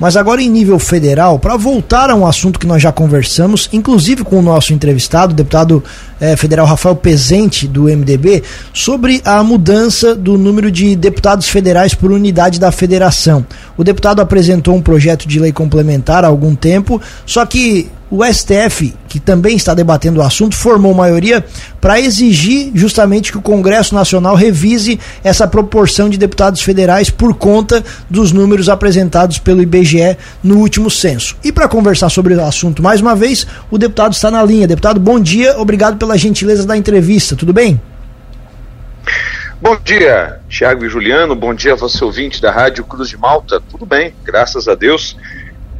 Mas agora em nível federal, para voltar a um assunto que nós já conversamos, inclusive com o nosso entrevistado, o deputado eh, federal Rafael Pezente, do MDB, sobre a mudança do número de deputados federais por unidade da federação. O deputado apresentou um projeto de lei complementar há algum tempo, só que o STF, que também está debatendo o assunto, formou maioria para exigir justamente que o Congresso Nacional revise essa proporção de deputados federais por conta dos números apresentados pelo IBGE no último censo. E para conversar sobre o assunto mais uma vez, o deputado está na linha. Deputado, bom dia, obrigado pela gentileza da entrevista, tudo bem? Bom dia, Tiago e Juliano, bom dia a você ouvinte da Rádio Cruz de Malta, tudo bem, graças a Deus.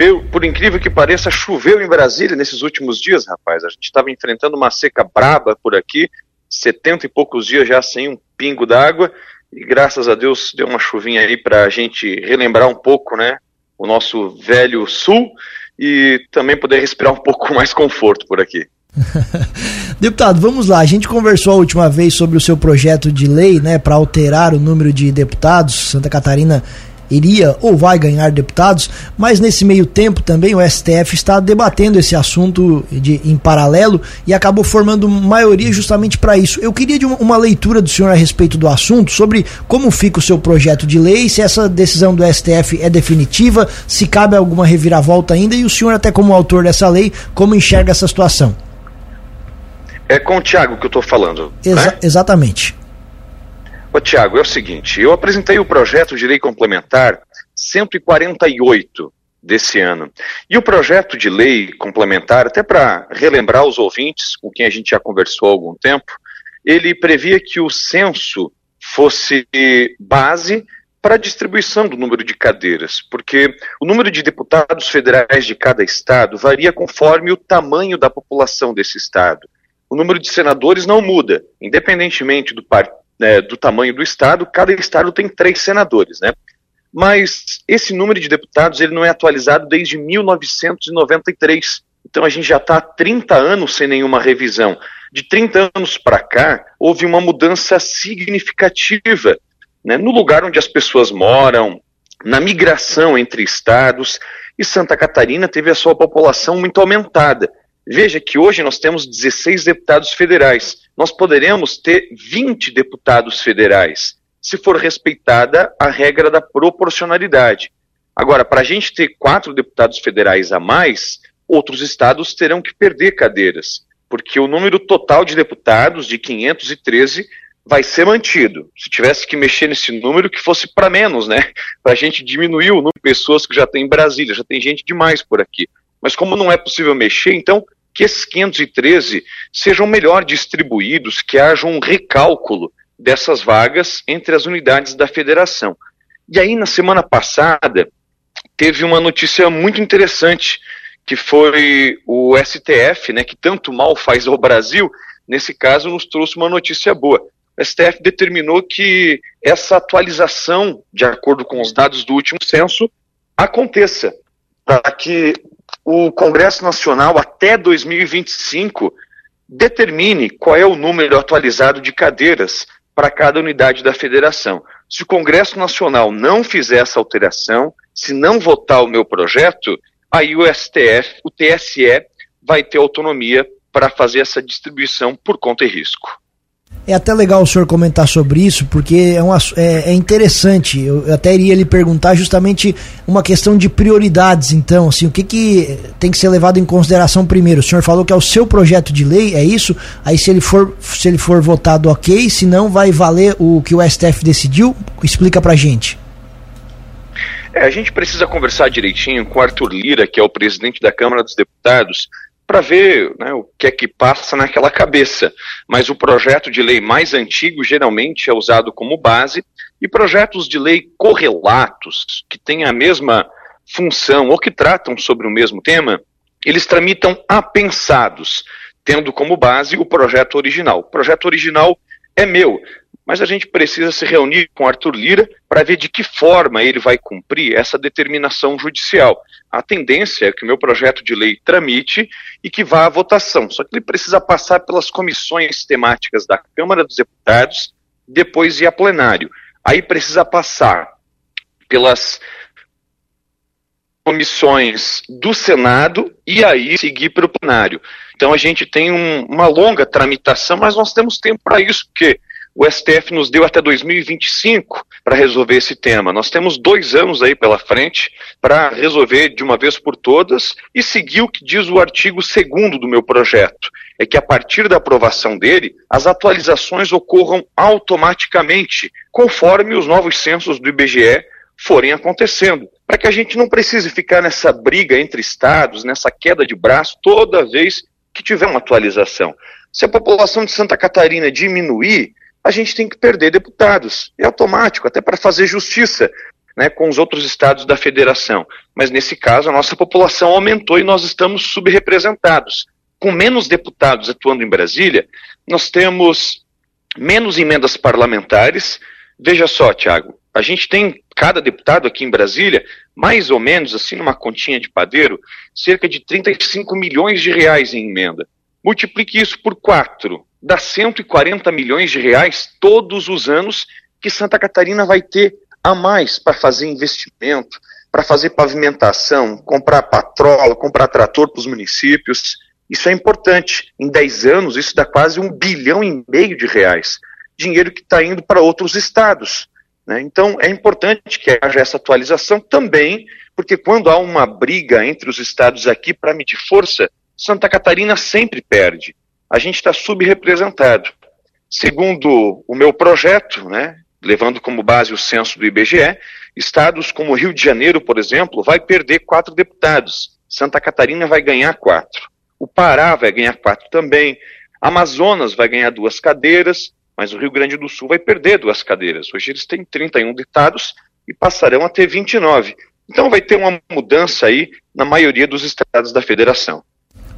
Eu, por incrível que pareça, choveu em Brasília nesses últimos dias, rapaz. A gente estava enfrentando uma seca braba por aqui, setenta e poucos dias já sem um pingo d'água, e graças a Deus deu uma chuvinha aí para a gente relembrar um pouco, né, o nosso velho sul e também poder respirar um pouco mais conforto por aqui. Deputado, vamos lá. A gente conversou a última vez sobre o seu projeto de lei, né, para alterar o número de deputados. Santa Catarina iria ou vai ganhar deputados, mas nesse meio tempo também o STF está debatendo esse assunto de, em paralelo e acabou formando maioria justamente para isso. Eu queria de uma, uma, leitura do senhor a respeito do assunto, sobre como fica o seu projeto de lei, se essa decisão do STF é definitiva, se cabe alguma reviravolta ainda e o senhor, até como autor dessa lei, como enxerga essa situação. É com o Tiago que eu estou falando. Exa né? Exatamente. Ô, Tiago, é o seguinte: eu apresentei o projeto de lei complementar 148 desse ano. E o projeto de lei complementar, até para relembrar os ouvintes com quem a gente já conversou há algum tempo, ele previa que o censo fosse base para a distribuição do número de cadeiras, porque o número de deputados federais de cada estado varia conforme o tamanho da população desse estado. O número de senadores não muda, independentemente do, partido né, do tamanho do estado, cada estado tem três senadores, né? Mas esse número de deputados ele não é atualizado desde 1993. Então a gente já está há 30 anos sem nenhuma revisão. De 30 anos para cá, houve uma mudança significativa né, no lugar onde as pessoas moram, na migração entre estados, e Santa Catarina teve a sua população muito aumentada. Veja que hoje nós temos 16 deputados federais. Nós poderemos ter 20 deputados federais, se for respeitada a regra da proporcionalidade. Agora, para a gente ter quatro deputados federais a mais, outros estados terão que perder cadeiras, porque o número total de deputados, de 513, vai ser mantido. Se tivesse que mexer nesse número, que fosse para menos, né? Para a gente diminuir o número de pessoas que já tem em Brasília, já tem gente demais por aqui. Mas como não é possível mexer, então que esses 513 sejam melhor distribuídos, que haja um recálculo dessas vagas entre as unidades da federação. E aí, na semana passada, teve uma notícia muito interessante, que foi o STF, né, que tanto mal faz ao Brasil, nesse caso nos trouxe uma notícia boa. O STF determinou que essa atualização, de acordo com os dados do último censo, aconteça, para que o Congresso Nacional, até 2025, determine qual é o número atualizado de cadeiras para cada unidade da federação. Se o Congresso Nacional não fizer essa alteração, se não votar o meu projeto, aí o STF, o TSE, vai ter autonomia para fazer essa distribuição por conta e risco. É até legal o senhor comentar sobre isso, porque é, um, é, é interessante. Eu até iria lhe perguntar justamente uma questão de prioridades, então, assim, o que, que tem que ser levado em consideração primeiro? O senhor falou que é o seu projeto de lei, é isso? Aí se ele for, se ele for votado, ok, se não vai valer o que o STF decidiu? Explica pra gente. É, a gente precisa conversar direitinho com Arthur Lira, que é o presidente da Câmara dos Deputados, para ver né, o que é que passa naquela cabeça. Mas o projeto de lei mais antigo geralmente é usado como base, e projetos de lei correlatos, que têm a mesma função ou que tratam sobre o mesmo tema, eles tramitam apensados, tendo como base o projeto original. O projeto original é meu, mas a gente precisa se reunir com Arthur Lira para ver de que forma ele vai cumprir essa determinação judicial. A tendência é que o meu projeto de lei tramite e que vá à votação, só que ele precisa passar pelas comissões temáticas da Câmara dos Deputados, depois ir a plenário. Aí precisa passar pelas comissões do Senado e aí seguir para o plenário. Então a gente tem um, uma longa tramitação, mas nós temos tempo para isso, porque o STF nos deu até 2025 para resolver esse tema. Nós temos dois anos aí pela frente para resolver de uma vez por todas e seguir o que diz o artigo 2 do meu projeto. É que a partir da aprovação dele, as atualizações ocorram automaticamente, conforme os novos censos do IBGE forem acontecendo, para que a gente não precise ficar nessa briga entre estados, nessa queda de braço toda vez que tiver uma atualização. Se a população de Santa Catarina diminuir, a gente tem que perder deputados. É automático, até para fazer justiça né, com os outros estados da federação. Mas nesse caso, a nossa população aumentou e nós estamos subrepresentados. Com menos deputados atuando em Brasília, nós temos menos emendas parlamentares. Veja só, Tiago, a gente tem cada deputado aqui em Brasília, mais ou menos, assim, numa continha de padeiro, cerca de 35 milhões de reais em emenda. Multiplique isso por quatro, dá 140 milhões de reais todos os anos que Santa Catarina vai ter a mais para fazer investimento, para fazer pavimentação, comprar patrola, comprar trator para os municípios. Isso é importante. Em 10 anos, isso dá quase um bilhão e meio de reais. Dinheiro que está indo para outros estados. Né? Então, é importante que haja essa atualização também, porque quando há uma briga entre os estados aqui para medir força, Santa Catarina sempre perde. A gente está subrepresentado. Segundo o meu projeto, né, levando como base o censo do IBGE, estados como Rio de Janeiro, por exemplo, vai perder quatro deputados. Santa Catarina vai ganhar quatro. O Pará vai ganhar quatro também. Amazonas vai ganhar duas cadeiras mas o Rio Grande do Sul vai perder duas cadeiras. Hoje eles têm 31 deputados e passarão a ter 29. Então vai ter uma mudança aí na maioria dos estados da federação.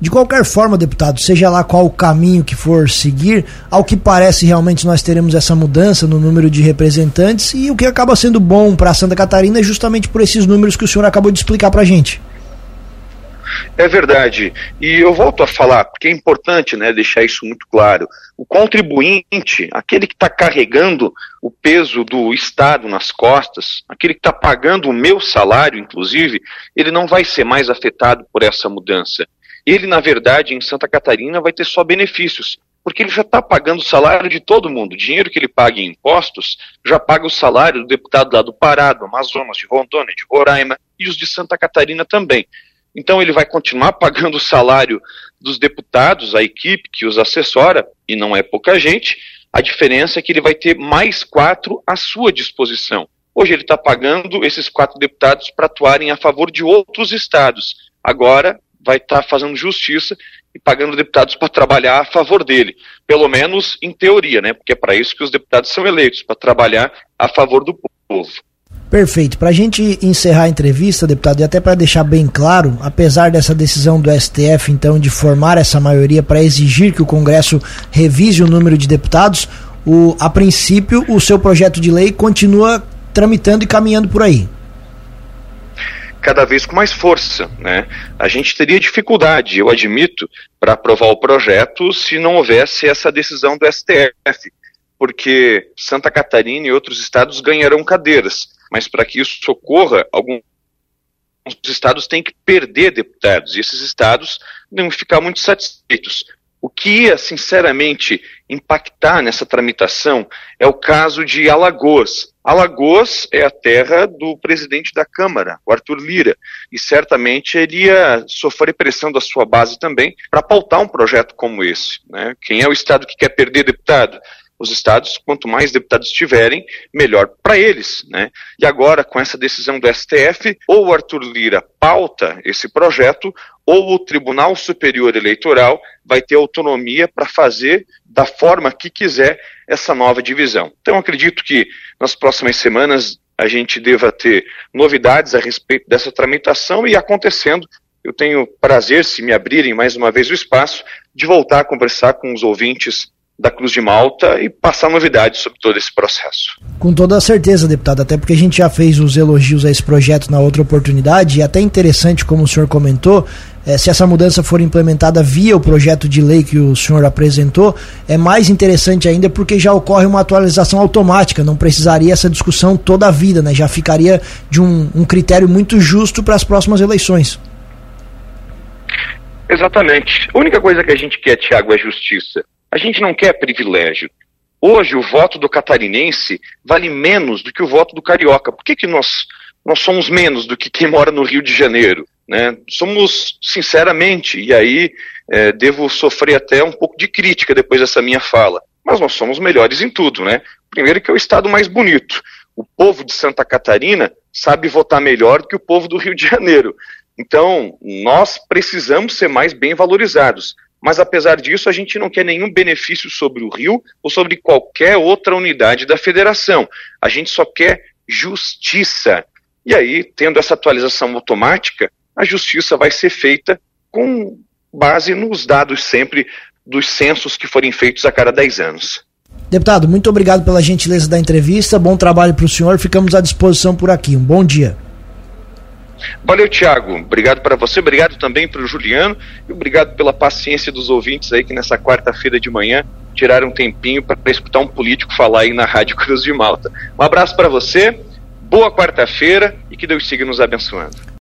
De qualquer forma, deputado, seja lá qual o caminho que for seguir, ao que parece realmente nós teremos essa mudança no número de representantes e o que acaba sendo bom para Santa Catarina é justamente por esses números que o senhor acabou de explicar para a gente. É verdade. E eu volto a falar, porque é importante né, deixar isso muito claro. O contribuinte, aquele que está carregando o peso do Estado nas costas, aquele que está pagando o meu salário, inclusive, ele não vai ser mais afetado por essa mudança. Ele, na verdade, em Santa Catarina, vai ter só benefícios, porque ele já está pagando o salário de todo mundo. O dinheiro que ele paga em impostos já paga o salário do deputado lá do Pará, do Amazonas, de Rondônia, de Roraima e os de Santa Catarina também. Então ele vai continuar pagando o salário dos deputados, a equipe que os assessora, e não é pouca gente. A diferença é que ele vai ter mais quatro à sua disposição. Hoje ele está pagando esses quatro deputados para atuarem a favor de outros estados. Agora vai estar tá fazendo justiça e pagando deputados para trabalhar a favor dele. Pelo menos em teoria, né? Porque é para isso que os deputados são eleitos, para trabalhar a favor do povo. Perfeito. Para a gente encerrar a entrevista, deputado, e até para deixar bem claro, apesar dessa decisão do STF, então, de formar essa maioria para exigir que o Congresso revise o número de deputados, o, a princípio, o seu projeto de lei continua tramitando e caminhando por aí cada vez com mais força. Né? A gente teria dificuldade, eu admito, para aprovar o projeto se não houvesse essa decisão do STF, porque Santa Catarina e outros estados ganharão cadeiras mas para que isso ocorra, alguns estados têm que perder deputados, e esses estados não ficar muito satisfeitos. O que ia, sinceramente, impactar nessa tramitação é o caso de Alagoas. Alagoas é a terra do presidente da Câmara, o Arthur Lira, e certamente ele ia sofrer pressão da sua base também para pautar um projeto como esse. Né? Quem é o estado que quer perder deputado? Os estados, quanto mais deputados tiverem, melhor para eles. Né? E agora, com essa decisão do STF, ou o Arthur Lira pauta esse projeto, ou o Tribunal Superior Eleitoral vai ter autonomia para fazer da forma que quiser essa nova divisão. Então, acredito que nas próximas semanas a gente deva ter novidades a respeito dessa tramitação e acontecendo. Eu tenho prazer, se me abrirem mais uma vez o espaço, de voltar a conversar com os ouvintes da Cruz de Malta e passar novidades sobre todo esse processo. Com toda a certeza, deputado, até porque a gente já fez os elogios a esse projeto na outra oportunidade, e até interessante, como o senhor comentou, é, se essa mudança for implementada via o projeto de lei que o senhor apresentou, é mais interessante ainda porque já ocorre uma atualização automática, não precisaria essa discussão toda a vida, né? Já ficaria de um, um critério muito justo para as próximas eleições. Exatamente. A única coisa que a gente quer, Tiago, é justiça. A gente não quer privilégio. Hoje, o voto do catarinense vale menos do que o voto do carioca. Por que, que nós, nós somos menos do que quem mora no Rio de Janeiro? Né? Somos, sinceramente, e aí é, devo sofrer até um pouco de crítica depois dessa minha fala, mas nós somos melhores em tudo, né? Primeiro que é o estado mais bonito. O povo de Santa Catarina sabe votar melhor do que o povo do Rio de Janeiro. Então, nós precisamos ser mais bem valorizados. Mas apesar disso, a gente não quer nenhum benefício sobre o Rio ou sobre qualquer outra unidade da federação. A gente só quer justiça. E aí, tendo essa atualização automática, a justiça vai ser feita com base nos dados sempre dos censos que forem feitos a cada 10 anos. Deputado, muito obrigado pela gentileza da entrevista. Bom trabalho para o senhor. Ficamos à disposição por aqui. Um bom dia. Valeu, Tiago. Obrigado para você, obrigado também para o Juliano e obrigado pela paciência dos ouvintes aí que nessa quarta-feira de manhã tiraram um tempinho para escutar um político falar aí na Rádio Cruz de Malta. Um abraço para você, boa quarta-feira e que Deus siga nos abençoando.